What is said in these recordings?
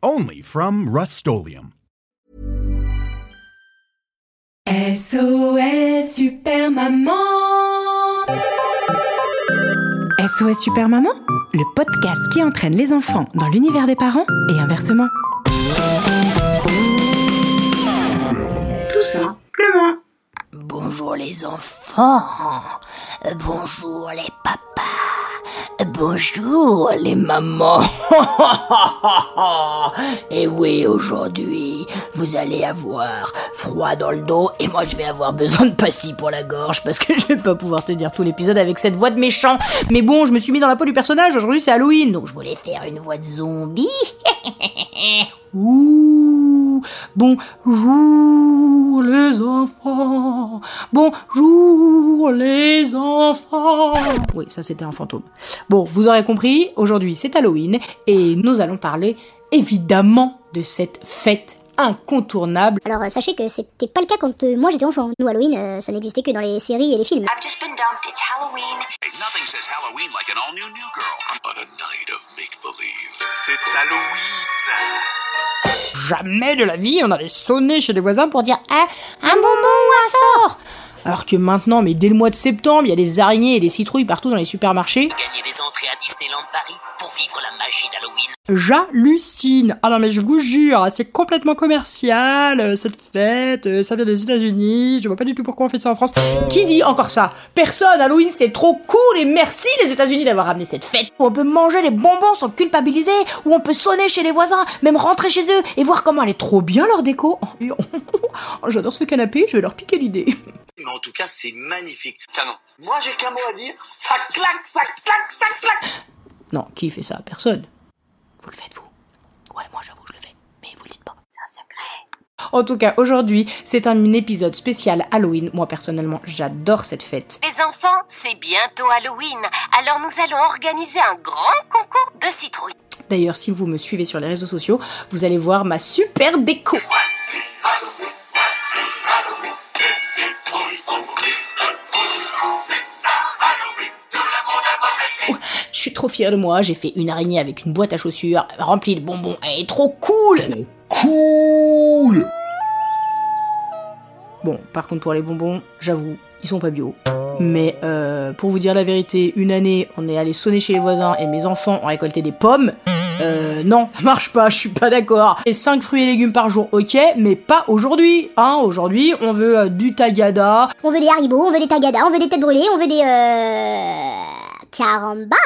Only from Rust SOS Super Maman SOS Super Maman, le podcast qui entraîne les enfants dans l'univers des parents et inversement. Tout simplement. Bonjour les enfants, bonjour les papas, bonjour les mamans. et oui, aujourd'hui, vous allez avoir froid dans le dos et moi je vais avoir besoin de pastilles pour la gorge parce que je vais pas pouvoir tenir tout l'épisode avec cette voix de méchant. Mais bon, je me suis mis dans la peau du personnage, aujourd'hui c'est Halloween, donc je voulais faire une voix de zombie. bonjour les enfants, bonjour les enfants. Oui, ça c'était un fantôme. Bon, vous aurez compris, aujourd'hui c'est Halloween et nous allons parler évidemment de cette fête incontournable. Alors euh, sachez que c'était pas le cas quand euh, moi j'étais enfant. Nous Halloween, euh, ça n'existait que dans les séries et les films. I've just been dumped. It's Halloween. Nothing says Halloween like an all-new new girl on a night of make-believe. C'est Halloween. Jamais de la vie on allait sonner chez les voisins pour dire Ah, un bonbon ou un sort alors que maintenant, mais dès le mois de septembre, il y a des araignées et des citrouilles partout dans les supermarchés. À Disneyland Paris pour vivre la magie d'Halloween. J'hallucine. Ah non mais je vous jure, c'est complètement commercial euh, cette fête. euh, Ça vient des États-Unis. Je vois pas du tout pourquoi on fait ça en France. Qui dit encore ça? Personne. Halloween c'est trop cool et merci les États-Unis d'avoir ramené cette fête où on peut manger les bonbons sans culpabiliser, où on peut sonner chez les voisins, même rentrer chez eux et voir comment elle est trop bien leur déco. Oh, et- oh, J'adore ce canapé. Je vais leur piquer l'idée. Mais en tout cas, c'est magnifique. Canon. Moi, j'ai qu'un mot à dire. Ça claque, ça claque, ça claque. Non, qui fait ça? Personne. Vous le faites vous Ouais, moi j'avoue, je le fais. Mais vous le dites pas. C'est un secret. En tout cas, aujourd'hui, c'est un épisode spécial Halloween. Moi, personnellement, j'adore cette fête. Les enfants, c'est bientôt Halloween. Alors nous allons organiser un grand concours de citrouilles. D'ailleurs, si vous me suivez sur les réseaux sociaux, vous allez voir ma super déco. Trop fière de moi, j'ai fait une araignée avec une boîte à chaussures remplie de bonbons. Elle est trop cool Cool. Bon, par contre pour les bonbons, j'avoue, ils sont pas bio. Mais euh, pour vous dire la vérité, une année, on est allé sonner chez les voisins et mes enfants ont récolté des pommes. Euh, non, ça marche pas, je suis pas d'accord. Et 5 fruits et légumes par jour, ok, mais pas aujourd'hui. Hein, aujourd'hui, on veut euh, du tagada. On veut des haribots, on veut des tagadas, on veut des têtes brûlées, on veut des euh... caramba.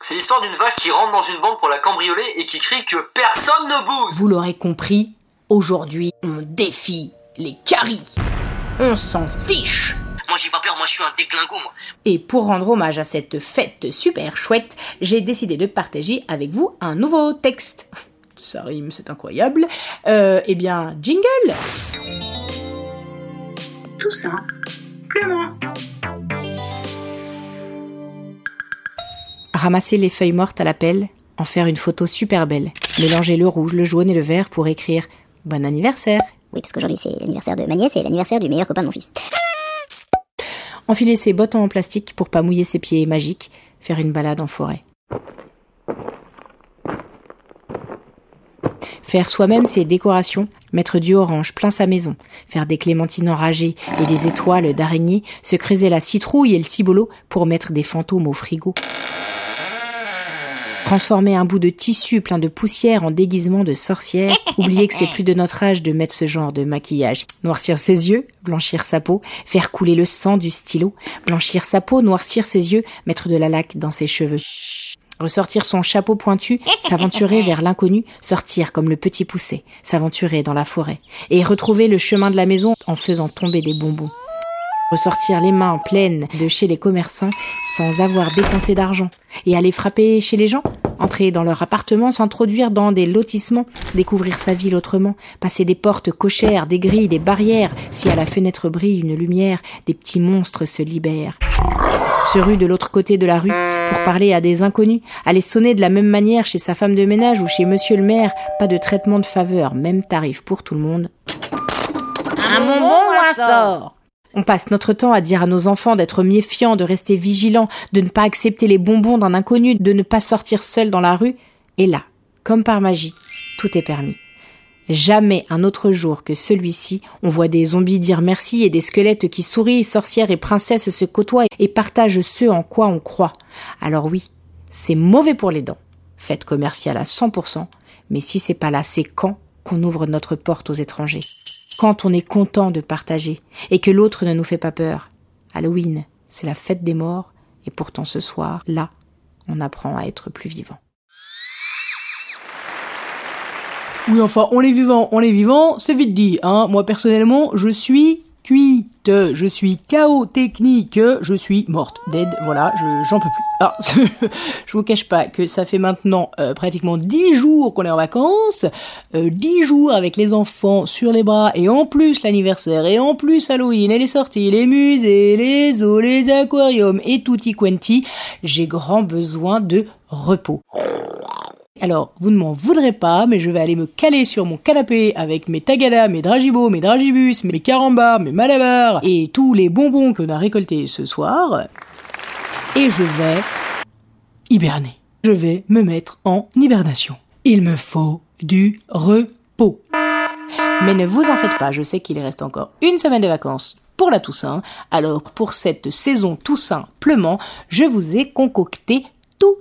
C'est l'histoire d'une vache qui rentre dans une banque pour la cambrioler et qui crie que personne ne bouge. Vous l'aurez compris, aujourd'hui, on défie les caries. On s'en fiche. Moi j'ai pas peur, moi je suis un déglingo moi. Et pour rendre hommage à cette fête super chouette, j'ai décidé de partager avec vous un nouveau texte. Ça rime, c'est incroyable. Euh, eh bien, jingle Tout simplement. Ramasser les feuilles mortes à la pelle, en faire une photo super belle. Mélanger le rouge, le jaune et le vert pour écrire Bon anniversaire. Oui, parce qu'aujourd'hui c'est l'anniversaire de ma nièce et l'anniversaire du meilleur copain de mon fils. Enfiler ses bottes en plastique pour pas mouiller ses pieds magiques. Faire une balade en forêt. Faire soi-même ses décorations, mettre du orange plein sa maison, faire des clémentines enragées et des étoiles d'araignée, se creuser la citrouille et le cibolo pour mettre des fantômes au frigo. Transformer un bout de tissu plein de poussière en déguisement de sorcière. Oublier que c'est plus de notre âge de mettre ce genre de maquillage. Noircir ses yeux, blanchir sa peau, faire couler le sang du stylo, blanchir sa peau, noircir ses yeux, mettre de la laque dans ses cheveux. Ressortir son chapeau pointu, s'aventurer vers l'inconnu, sortir comme le petit poussé, s'aventurer dans la forêt, et retrouver le chemin de la maison en faisant tomber des bonbons. Ressortir les mains pleines de chez les commerçants sans avoir dépensé d'argent, et aller frapper chez les gens Entrer dans leur appartement, s'introduire dans des lotissements, découvrir sa ville autrement, passer des portes cochères, des grilles, des barrières, si à la fenêtre brille une lumière, des petits monstres se libèrent. Se rue de l'autre côté de la rue pour parler à des inconnus, aller sonner de la même manière chez sa femme de ménage ou chez monsieur le maire, pas de traitement de faveur, même tarif pour tout le monde. Un bonbon ou un sort? On passe notre temps à dire à nos enfants d'être méfiants, de rester vigilants, de ne pas accepter les bonbons d'un inconnu, de ne pas sortir seul dans la rue. Et là, comme par magie, tout est permis. Jamais un autre jour que celui-ci, on voit des zombies dire merci et des squelettes qui sourient, sorcières et princesses se côtoient et partagent ce en quoi on croit. Alors oui, c'est mauvais pour les dents. Fête commerciale à 100%, mais si c'est pas là, c'est quand qu'on ouvre notre porte aux étrangers quand on est content de partager et que l'autre ne nous fait pas peur. Halloween, c'est la fête des morts et pourtant ce soir, là, on apprend à être plus vivant. Oui, enfin, on est vivant, on est vivant, c'est vite dit, hein. Moi, personnellement, je suis cuite, je suis chaos technique, je suis morte, dead, voilà, je, j'en peux plus. Ah, je vous cache pas que ça fait maintenant euh, pratiquement 10 jours qu'on est en vacances, euh, 10 jours avec les enfants sur les bras, et en plus l'anniversaire, et en plus Halloween, et les sorties, les musées, les zoos, les aquariums, et tutti quanti, j'ai grand besoin de repos. Alors, vous ne m'en voudrez pas, mais je vais aller me caler sur mon canapé avec mes tagadas, mes dragibos, mes dragibus, mes carambars, mes malabars et tous les bonbons qu'on a récoltés ce soir. Et je vais hiberner. Je vais me mettre en hibernation. Il me faut du repos. Mais ne vous en faites pas, je sais qu'il reste encore une semaine de vacances pour la Toussaint. Alors, pour cette saison Toussaint pleumant, je vous ai concocté tout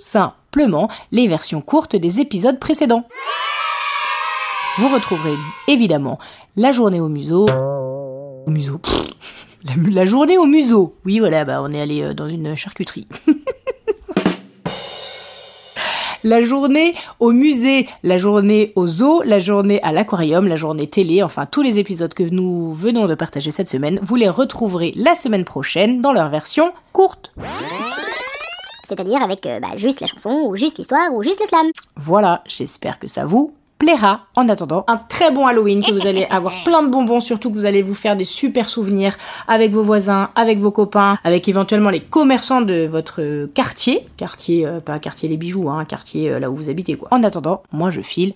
les versions courtes des épisodes précédents. Vous retrouverez évidemment la journée au museau. Au la journée au museau. Oui, voilà, bah on est allé euh, dans une charcuterie. la journée au musée, la journée au zoo, la journée à l'aquarium, la journée télé, enfin tous les épisodes que nous venons de partager cette semaine, vous les retrouverez la semaine prochaine dans leur version courte. C'est-à-dire avec euh, bah, juste la chanson, ou juste l'histoire, ou juste le slam. Voilà, j'espère que ça vous plaira. En attendant, un très bon Halloween, que vous allez avoir plein de bonbons, surtout que vous allez vous faire des super souvenirs avec vos voisins, avec vos copains, avec éventuellement les commerçants de votre quartier. Quartier, euh, pas quartier les bijoux, hein, quartier euh, là où vous habitez quoi. En attendant, moi je file.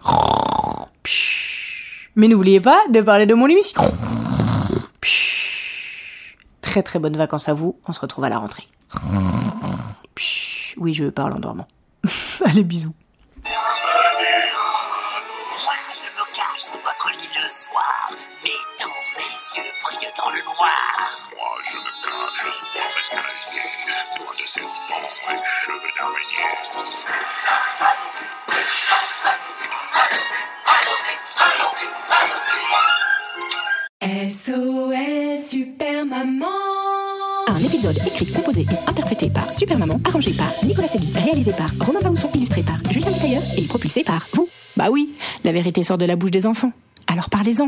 Mais n'oubliez pas de parler de mon émission. Très très bonnes vacances à vous, on se retrouve à la rentrée. Oui, je parle en dormant. Allez, bisous. Moi, je me cache sous votre lit le soir, tous mes yeux brillent dans le noir. Moi, je me cache sous votre escalier, doigts de serpent et cheveux d'araignée. C'est ça, c'est ça, Halloween, Halloween, Halloween. SOS Super Maman Un épisode écrit, composé et interprété par Super Maman, arrangé par Nicolas Segui, réalisé par Romain Bausson, illustré par Julien Tailleur et propulsé par vous. Bah oui, la vérité sort de la bouche des enfants. Alors parlez-en.